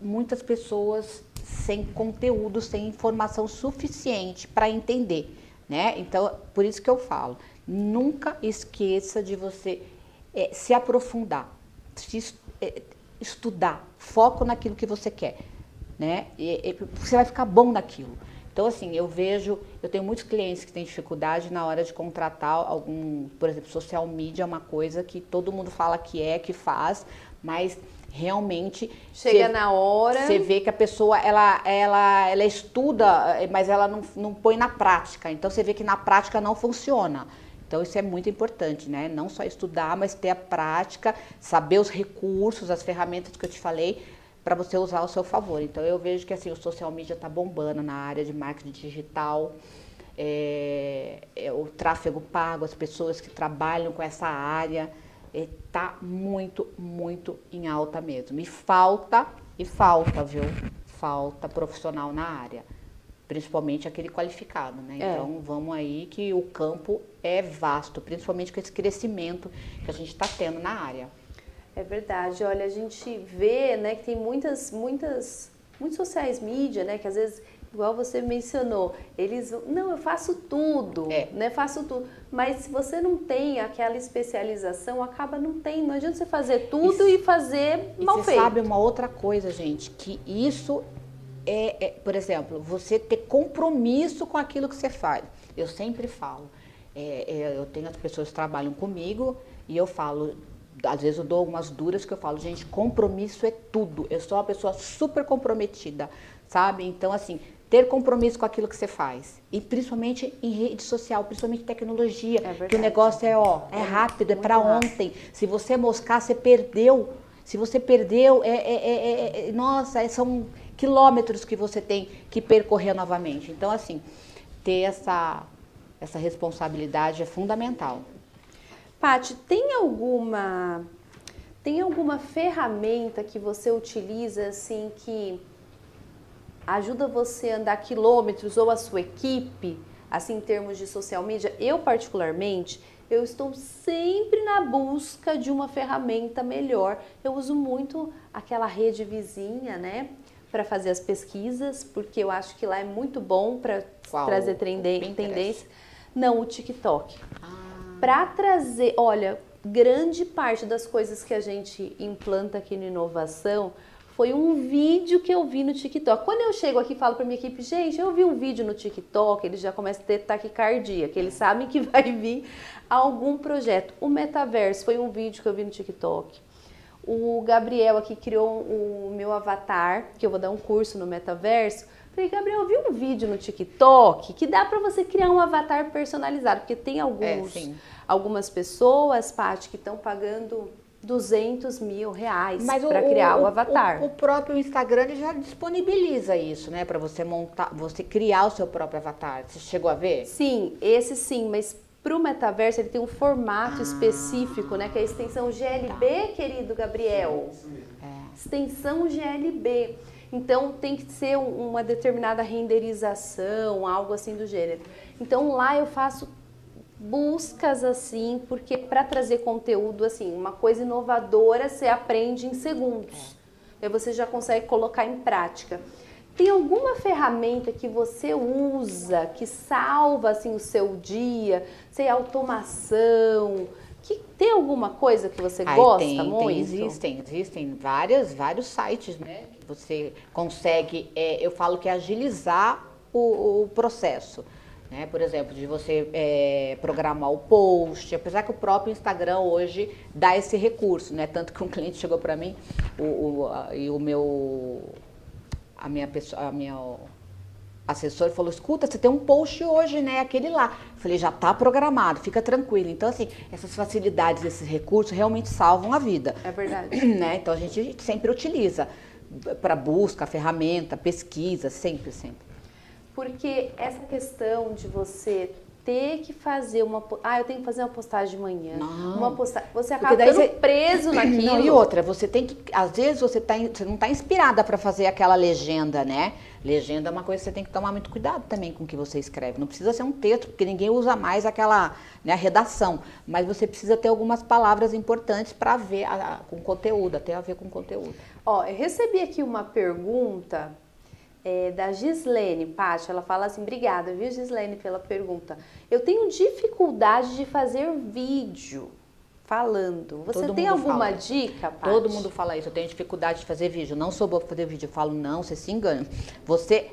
Speaker 2: muitas pessoas sem conteúdo, sem informação suficiente para entender, né? Então, por isso que eu falo, Nunca esqueça de você é, se aprofundar, se é, estudar, foco naquilo que você quer, né? E, e, você vai ficar bom naquilo. Então, assim, eu vejo, eu tenho muitos clientes que têm dificuldade na hora de contratar algum, por exemplo, social media é uma coisa que todo mundo fala que é, que faz, mas realmente
Speaker 1: chega cê, na hora.
Speaker 2: Você vê que a pessoa ela, ela, ela estuda, mas ela não, não põe na prática. Então você vê que na prática não funciona. Então isso é muito importante, né? Não só estudar, mas ter a prática, saber os recursos, as ferramentas que eu te falei para você usar ao seu favor. Então eu vejo que assim o social media está bombando na área de marketing digital. É, é, o tráfego pago, as pessoas que trabalham com essa área, está é, muito, muito em alta mesmo. E falta, e falta, viu? Falta profissional na área principalmente aquele qualificado, né? É. Então vamos aí que o campo é vasto, principalmente com esse crescimento que a gente está tendo na área.
Speaker 1: É verdade. Olha, a gente vê, né, que tem muitas, muitas, muitos sociais mídia, né, que às vezes igual você mencionou, eles não, eu faço tudo, é. né? Faço tudo. Mas se você não tem aquela especialização, acaba não tem. Não adianta você fazer tudo e, e fazer e mal você feito.
Speaker 2: Você sabe uma outra coisa, gente, que isso é, é, por exemplo, você ter compromisso com aquilo que você faz. Eu sempre falo, é, é, eu tenho as pessoas que trabalham comigo e eu falo, às vezes eu dou algumas duras que eu falo, gente, compromisso é tudo. Eu sou uma pessoa super comprometida, sabe? Então, assim, ter compromisso com aquilo que você faz. E principalmente em rede social, principalmente tecnologia, é que o negócio é, ó, é, é rápido, é para ontem. Se você moscar, você perdeu. Se você perdeu, é, é, é, é nossa, são quilômetros que você tem que percorrer novamente. Então, assim, ter essa, essa responsabilidade é fundamental.
Speaker 1: Pati, tem alguma tem alguma ferramenta que você utiliza assim que ajuda você a andar quilômetros ou a sua equipe, assim em termos de social media? Eu particularmente, eu estou sempre na busca de uma ferramenta melhor. Eu uso muito aquela rede vizinha, né? Para fazer as pesquisas, porque eu acho que lá é muito bom para trazer tendência. Não, o TikTok. Ah. Para trazer, olha, grande parte das coisas que a gente implanta aqui no inovação foi um vídeo que eu vi no TikTok. Quando eu chego aqui e falo para minha equipe, gente, eu vi um vídeo no TikTok, eles já começam a ter taquicardia, que eles sabem que vai vir algum projeto. O metaverso foi um vídeo que eu vi no TikTok. O Gabriel aqui criou o meu avatar, que eu vou dar um curso no metaverso. Falei, Gabriel, eu vi um vídeo no TikTok que dá para você criar um avatar personalizado, porque tem alguns, é, algumas pessoas, Paty, que estão pagando 200 mil reais para criar o, o avatar.
Speaker 2: O, o, próprio Instagram já disponibiliza isso, né? Para você montar, você criar o seu próprio avatar. Você chegou a ver?
Speaker 1: Sim, esse sim, mas para o metaverso, ele tem um formato ah. específico, né? Que é a extensão GLB, tá. querido Gabriel. É. Extensão GLB. Então tem que ser uma determinada renderização, algo assim do gênero. Então lá eu faço buscas assim, porque para trazer conteúdo assim, uma coisa inovadora você aprende em segundos. É. Aí você já consegue colocar em prática. Tem alguma ferramenta que você usa que salva assim o seu dia, sei automação, que tem alguma coisa que você Ai, gosta
Speaker 2: tem,
Speaker 1: muito?
Speaker 2: Tem, existem, existem várias, vários sites, né? Que você consegue, é, eu falo que é agilizar o, o processo. Né? Por exemplo, de você é, programar o post, apesar que o próprio Instagram hoje dá esse recurso, né? Tanto que um cliente chegou para mim o, o, e o meu a minha pessoa, a minha assessora falou: escuta, você tem um post hoje, né? Aquele lá. Eu falei, já está programado, fica tranquilo. Então, assim, essas facilidades, esses recursos realmente salvam a vida.
Speaker 1: É verdade.
Speaker 2: Né? Então a gente sempre utiliza para busca, ferramenta, pesquisa, sempre, sempre.
Speaker 1: Porque essa questão de você ter que fazer uma. Ah, eu tenho que fazer uma postagem de manhã. Não. Uma postagem. Você acaba ficando você... preso naquilo. Não,
Speaker 2: e outra, você tem que. Às vezes você, tá, você não está inspirada para fazer aquela legenda, né? Legenda é uma coisa que você tem que tomar muito cuidado também com o que você escreve. Não precisa ser um texto, porque ninguém usa mais aquela né, redação. Mas você precisa ter algumas palavras importantes para ver a, a, com conteúdo, até a ver com conteúdo.
Speaker 1: Ó, eu recebi aqui uma pergunta é, da Gislene Paty, ela fala assim, obrigada, viu Gislene, pela pergunta. Eu tenho dificuldade de fazer vídeo falando. Você Todo tem alguma fala. dica, Paty?
Speaker 2: Todo mundo fala isso, eu tenho dificuldade de fazer vídeo. Não sou boa para fazer vídeo. Eu falo, não, você se engana. Você,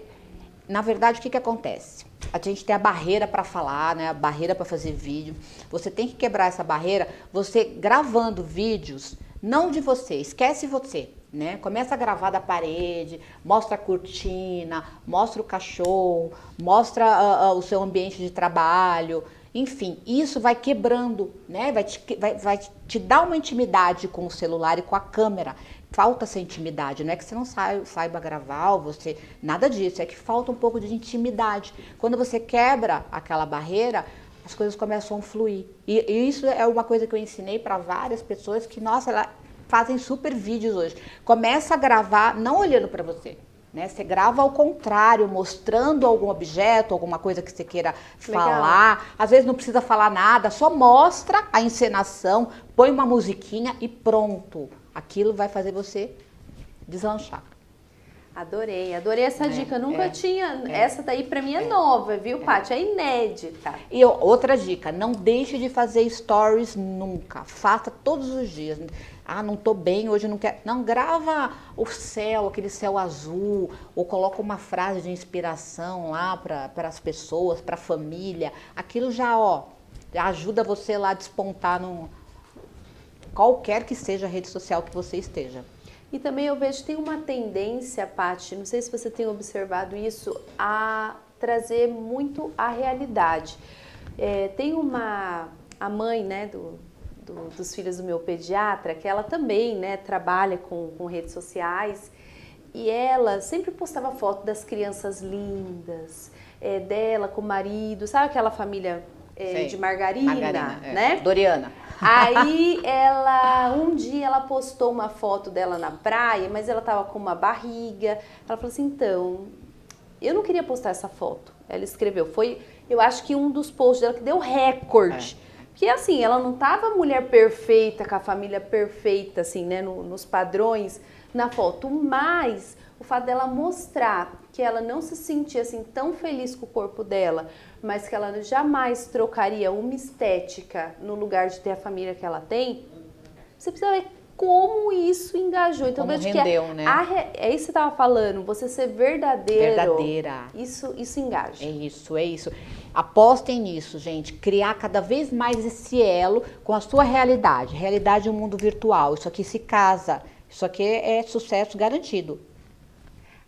Speaker 2: na verdade, o que, que acontece? A gente tem a barreira para falar, né? A barreira para fazer vídeo. Você tem que quebrar essa barreira. Você gravando vídeos não de você, esquece você. Né? Começa a gravar da parede, mostra a cortina, mostra o cachorro, mostra uh, uh, o seu ambiente de trabalho, enfim, isso vai quebrando, né? Vai te, vai, vai te dar uma intimidade com o celular e com a câmera. Falta essa intimidade, não é que você não saiba, saiba gravar, ou você. Nada disso, é que falta um pouco de intimidade. Quando você quebra aquela barreira, as coisas começam a fluir. E, e isso é uma coisa que eu ensinei para várias pessoas que, nossa, ela, fazem super vídeos hoje. Começa a gravar não olhando para você. Né? Você grava ao contrário, mostrando algum objeto, alguma coisa que você queira Legal. falar. Às vezes não precisa falar nada, só mostra a encenação, põe uma musiquinha e pronto. Aquilo vai fazer você deslanchar.
Speaker 1: Adorei, adorei essa é, dica. Nunca é, tinha. É, essa daí para mim é, é, nova, viu, é. Paty? É inédita.
Speaker 2: E outra dica: não deixe de fazer stories nunca. Faça todos os dias. Ah, não tô bem, hoje não quero. Não, grava o céu, aquele céu azul, ou coloca uma frase de inspiração lá para as pessoas, para a família. Aquilo já, ó, ajuda você lá a despontar no qualquer que seja a rede social que você esteja.
Speaker 1: E também eu vejo tem uma tendência, Paty, não sei se você tem observado isso, a trazer muito a realidade. É, tem uma a mãe, né, do, do, dos filhos do meu pediatra, que ela também né, trabalha com, com redes sociais, e ela sempre postava foto das crianças lindas, é, dela com o marido, sabe aquela família é, de margarina, margarina é. né?
Speaker 2: Doriana.
Speaker 1: Aí ela, um dia ela postou uma foto dela na praia, mas ela tava com uma barriga. Ela falou assim, então, eu não queria postar essa foto. Ela escreveu, foi, eu acho que um dos posts dela que deu recorde. É. Que assim, ela não tava mulher perfeita, com a família perfeita, assim, né, no, nos padrões na foto, mas o fato dela mostrar que ela não se sentia assim tão feliz com o corpo dela, mas que ela jamais trocaria uma estética no lugar de ter a família que ela tem, você precisa ver como isso engajou. Então,
Speaker 2: como rendeu,
Speaker 1: que
Speaker 2: né?
Speaker 1: é isso que você estava falando, você ser verdadeiro.
Speaker 2: Verdadeira.
Speaker 1: Isso, isso engaja.
Speaker 2: É isso, é isso. Apostem nisso, gente. Criar cada vez mais esse elo com a sua realidade. Realidade é um mundo virtual. Isso aqui se casa. Isso aqui é sucesso garantido.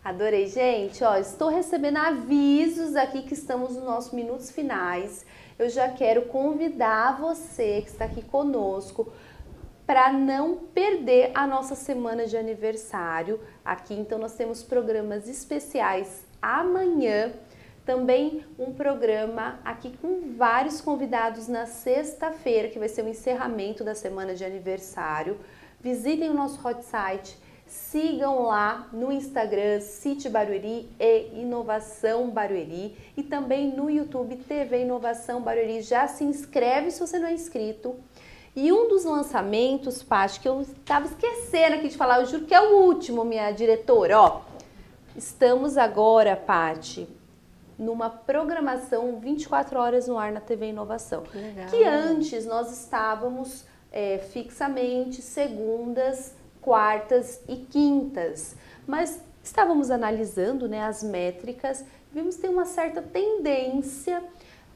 Speaker 1: Adorei, gente. Ó, estou recebendo avisos aqui que estamos nos nossos minutos finais. Eu já quero convidar você que está aqui conosco para não perder a nossa semana de aniversário aqui. Então, nós temos programas especiais amanhã também um programa aqui com vários convidados na sexta-feira, que vai ser o encerramento da semana de aniversário. Visitem o nosso hot site, sigam lá no Instagram Cite Barueri e Inovação Barueri e também no YouTube TV Inovação Barueri. Já se inscreve se você não é inscrito. E um dos lançamentos, Paty, que eu estava esquecendo aqui de falar, eu juro que é o último, minha diretora, ó. Estamos agora, Paty, numa programação 24 horas no ar na TV Inovação. Que, que antes nós estávamos é, fixamente segundas, quartas e quintas, mas estávamos analisando né, as métricas, vimos ter uma certa tendência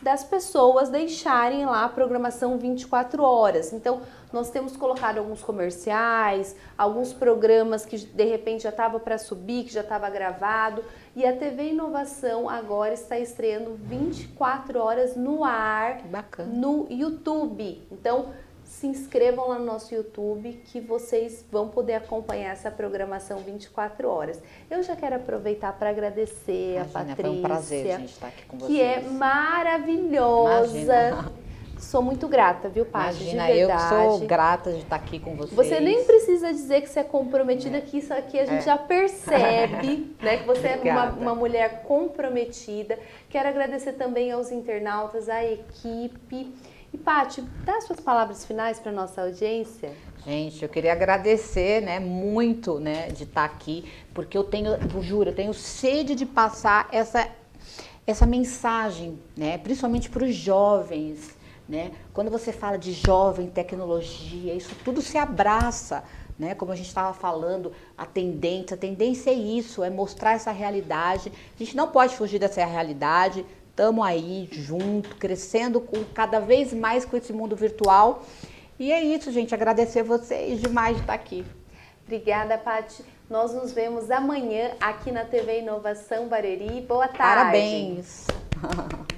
Speaker 1: das pessoas deixarem lá a programação 24 horas. Então, nós temos colocado alguns comerciais, alguns programas que de repente já estava para subir, que já estava gravado, e a TV Inovação agora está estreando 24 horas no ar, no YouTube. Então, se inscrevam lá no nosso YouTube que vocês vão poder acompanhar essa programação 24 horas. Eu já quero aproveitar para agradecer Imagina, a Patrícia. Foi
Speaker 2: um prazer a gente estar aqui com
Speaker 1: vocês. Que é maravilhosa. Imagina. Sou muito grata, viu, Paty?
Speaker 2: Imagina, eu que sou grata de estar aqui com vocês.
Speaker 1: Você nem precisa dizer que você é comprometida, é. que isso aqui a gente é. já percebe, né? Que você Obrigada. é uma, uma mulher comprometida. Quero agradecer também aos internautas, à equipe e Paty, dá suas palavras finais para nossa audiência.
Speaker 2: Gente, eu queria agradecer, né, muito, né, de estar aqui, porque eu tenho, eu juro, eu tenho sede de passar essa essa mensagem, né, principalmente para os jovens, né? Quando você fala de jovem, tecnologia, isso tudo se abraça, né? Como a gente estava falando, a tendência, a tendência é isso, é mostrar essa realidade. A gente não pode fugir dessa realidade, estamos aí junto, crescendo com, cada vez mais com esse mundo virtual. E é isso, gente. Agradecer vocês demais de estar aqui.
Speaker 1: Obrigada, Paty. Nós nos vemos amanhã aqui na TV Inovação Bareri. Boa tarde.
Speaker 2: Parabéns.